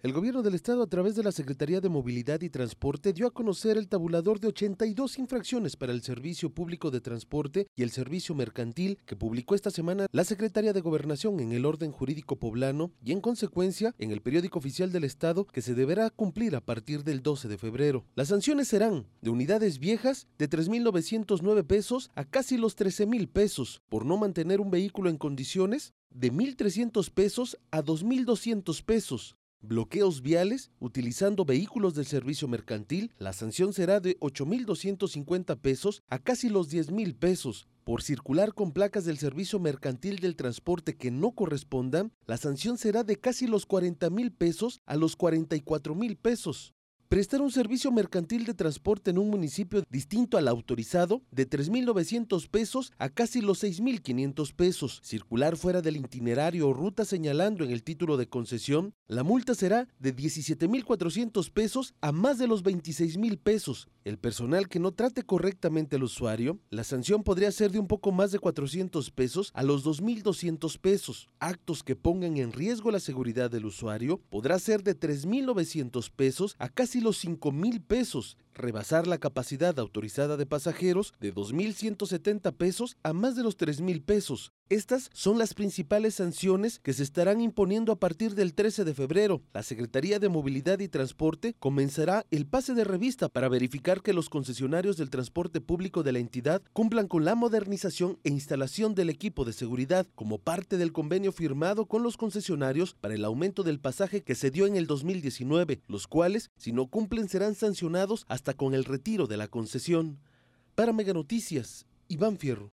El gobierno del estado a través de la Secretaría de Movilidad y Transporte dio a conocer el tabulador de 82 infracciones para el Servicio Público de Transporte y el Servicio Mercantil que publicó esta semana la Secretaría de Gobernación en el orden jurídico poblano y en consecuencia en el periódico oficial del estado que se deberá cumplir a partir del 12 de febrero. Las sanciones serán de unidades viejas de 3.909 pesos a casi los 13.000 pesos por no mantener un vehículo en condiciones de 1.300 pesos a 2.200 pesos bloqueos viales utilizando vehículos del servicio mercantil, la sanción será de 8.250 pesos a casi los 10.000 pesos. Por circular con placas del servicio mercantil del transporte que no correspondan, la sanción será de casi los 40.000 pesos a los 44.000 pesos. Prestar un servicio mercantil de transporte en un municipio distinto al autorizado de 3.900 pesos a casi los 6.500 pesos. Circular fuera del itinerario o ruta señalando en el título de concesión, la multa será de 17.400 pesos a más de los 26.000 pesos. El personal que no trate correctamente al usuario, la sanción podría ser de un poco más de 400 pesos a los 2.200 pesos. Actos que pongan en riesgo la seguridad del usuario podrá ser de 3.900 pesos a casi los 5 mil pesos, rebasar la capacidad autorizada de pasajeros de 2.170 pesos a más de los 3 mil pesos. Estas son las principales sanciones que se estarán imponiendo a partir del 13 de febrero. La Secretaría de Movilidad y Transporte comenzará el pase de revista para verificar que los concesionarios del transporte público de la entidad cumplan con la modernización e instalación del equipo de seguridad como parte del convenio firmado con los concesionarios para el aumento del pasaje que se dio en el 2019, los cuales, si no cumplen, serán sancionados hasta con el retiro de la concesión. Para Mega Noticias, Iván Fierro.